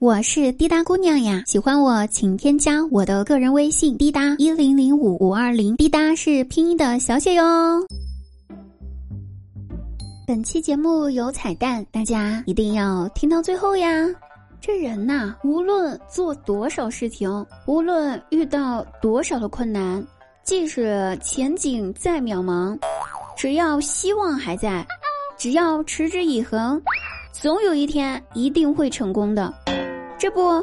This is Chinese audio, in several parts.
我是滴答姑娘呀，喜欢我请添加我的个人微信滴答一零零五五二零，滴答是拼音的小写哟。本期节目有彩蛋，大家一定要听到最后呀。这人呐，无论做多少事情，无论遇到多少的困难，即使前景再渺茫，只要希望还在，只要持之以恒，总有一天一定会成功的。这不，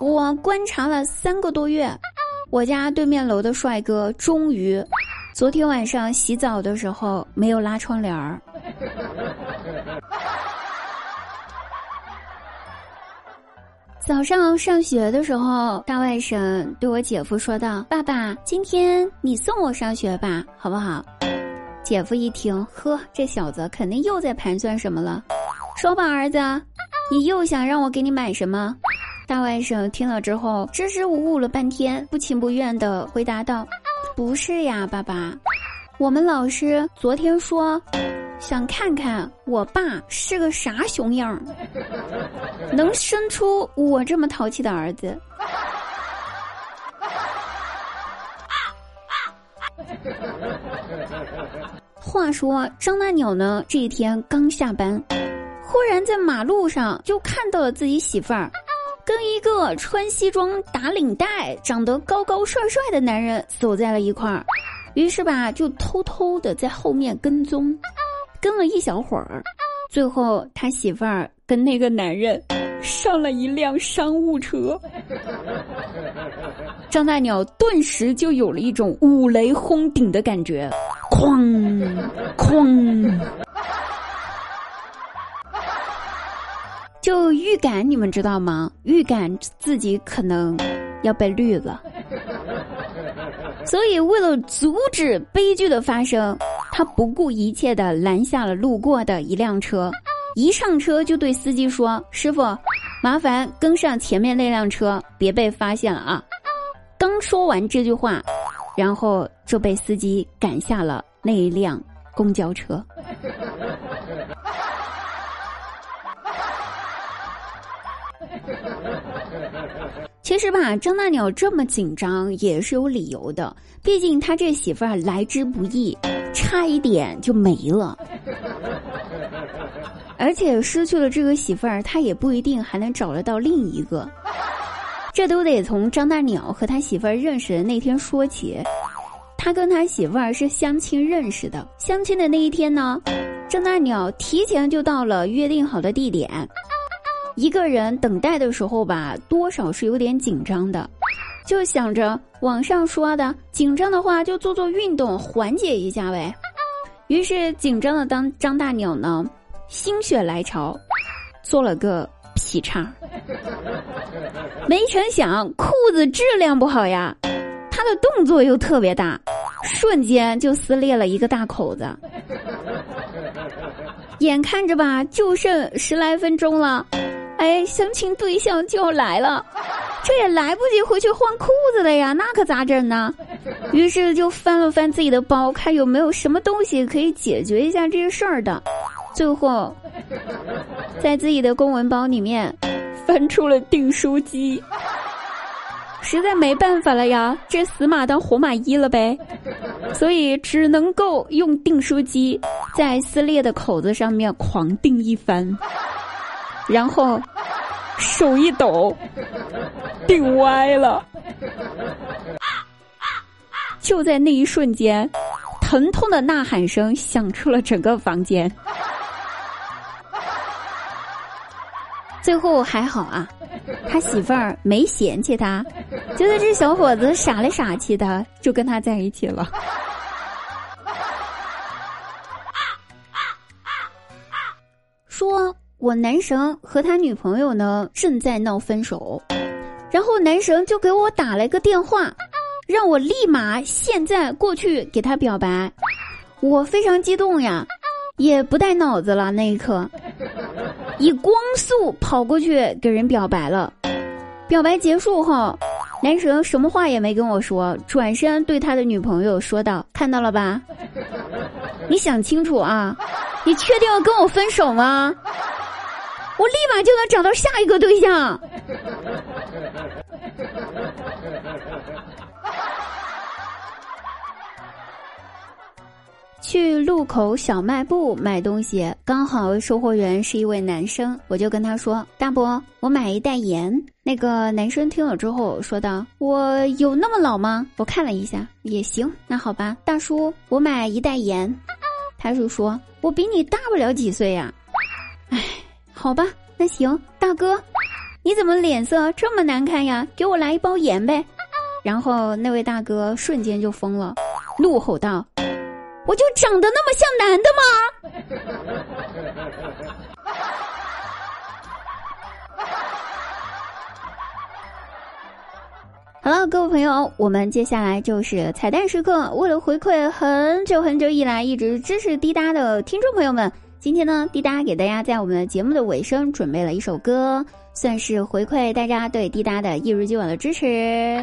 我观察了三个多月，我家对面楼的帅哥终于，昨天晚上洗澡的时候没有拉窗帘儿。早上上学的时候，大外甥对我姐夫说道：“爸爸，今天你送我上学吧，好不好？”姐夫一听，呵，这小子肯定又在盘算什么了。说吧，儿子。你又想让我给你买什么？大外甥听了之后支支吾吾了半天，不情不愿的回答道：“不是呀，爸爸，我们老师昨天说，想看看我爸是个啥熊样，能生出我这么淘气的儿子。”话说张大鸟呢，这一天刚下班。忽然在马路上就看到了自己媳妇儿，跟一个穿西装打领带、长得高高帅帅的男人走在了一块儿，于是吧就偷偷的在后面跟踪，跟了一小会儿，最后他媳妇儿跟那个男人上了一辆商务车，张大鸟顿时就有了一种五雷轰顶的感觉，哐哐。就预感，你们知道吗？预感自己可能要被绿了，所以为了阻止悲剧的发生，他不顾一切的拦下了路过的一辆车，一上车就对司机说：“师傅，麻烦跟上前面那辆车，别被发现了啊！”刚说完这句话，然后就被司机赶下了那一辆公交车。其实吧，张大鸟这么紧张也是有理由的。毕竟他这媳妇儿来之不易，差一点就没了。而且失去了这个媳妇儿，他也不一定还能找得到另一个。这都得从张大鸟和他媳妇儿认识的那天说起。他跟他媳妇儿是相亲认识的。相亲的那一天呢，张大鸟提前就到了约定好的地点。一个人等待的时候吧，多少是有点紧张的，就想着网上说的紧张的话就做做运动缓解一下呗。于是紧张的当张大鸟呢，心血来潮，做了个劈叉。没成想裤子质量不好呀，他的动作又特别大，瞬间就撕裂了一个大口子。眼看着吧，就剩十来分钟了。哎，相亲对象就要来了，这也来不及回去换裤子了呀，那可咋整呢？于是就翻了翻自己的包，看有没有什么东西可以解决一下这个事儿的。最后，在自己的公文包里面翻出了订书机，实在没办法了呀，这死马当活马医了呗，所以只能够用订书机在撕裂的口子上面狂订一番。然后手一抖，顶歪了。就在那一瞬间，疼痛的呐喊声响出了整个房间。最后还好啊，他媳妇儿没嫌弃他，觉得这小伙子傻里傻气的，就跟他在一起了。说。我男神和他女朋友呢正在闹分手，然后男神就给我打了一个电话，让我立马现在过去给他表白。我非常激动呀，也不带脑子了。那一刻，以光速跑过去给人表白了。表白结束后，男神什么话也没跟我说，转身对他的女朋友说道：“看到了吧？你想清楚啊，你确定要跟我分手吗？”我立马就能找到下一个对象。去路口小卖部买东西，刚好售货员是一位男生，我就跟他说：“大伯，我买一袋盐。”那个男生听了之后说道：“我有那么老吗？”我看了一下，也行，那好吧，大叔，我买一袋盐。他就说：“我比你大不了几岁呀。”哎，好吧，那行，大哥，你怎么脸色这么难看呀？给我来一包盐呗。然后那位大哥瞬间就疯了，怒吼道。我就长得那么像男的吗？好了，各位朋友，我们接下来就是彩蛋时刻。为了回馈很久很久以来一直支持滴答的听众朋友们，今天呢，滴答给大家在我们的节目的尾声准备了一首歌，算是回馈大家对滴答的一如既往的支持。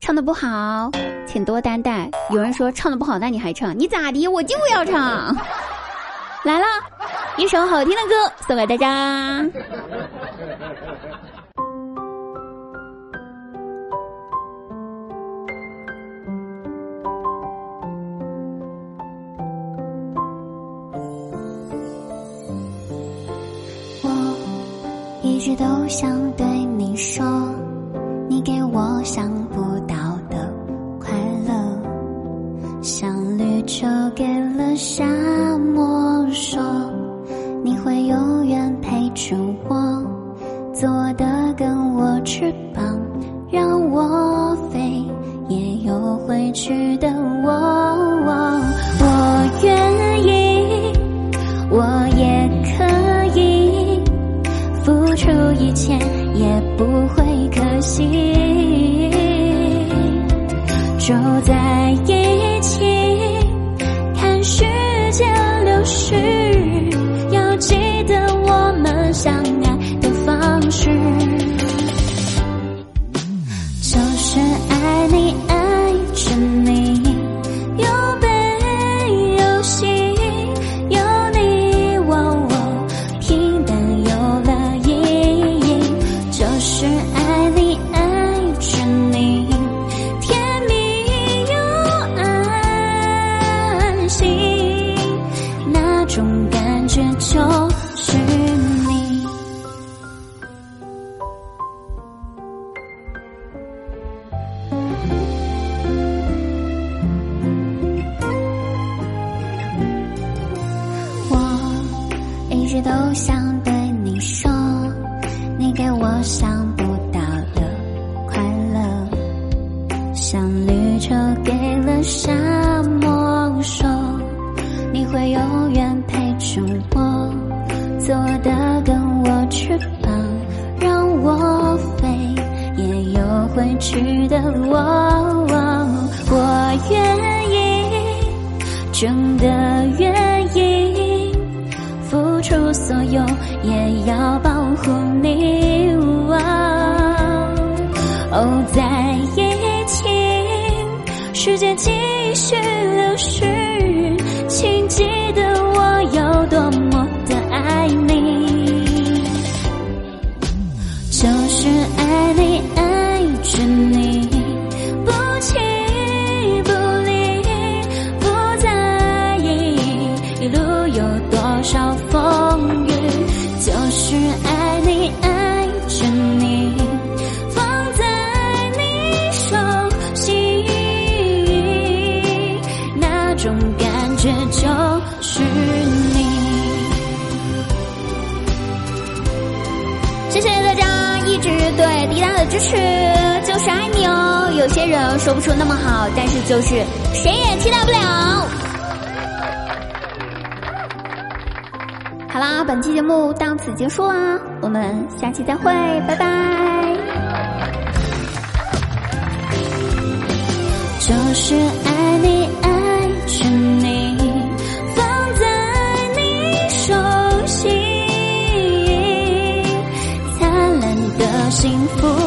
唱的不好，请多担待。有人说唱的不好，那你还唱？你咋的？我就要唱。来了，一首好听的歌送给大家。一直都想对你说，你给我想不。到的快乐，像绿洲给了沙漠，说你会永远陪着我，做的跟我翅膀，让我飞，也有回去的心，就在一起。真的愿意，付出所有，也要保护你。哦，在一起，时间继续流逝，一大的支持，就是爱你哦。有些人说不出那么好，但是就是谁也替代不了。好啦，本期节目到此结束啦，我们下期再会，拜拜。就是爱幸福。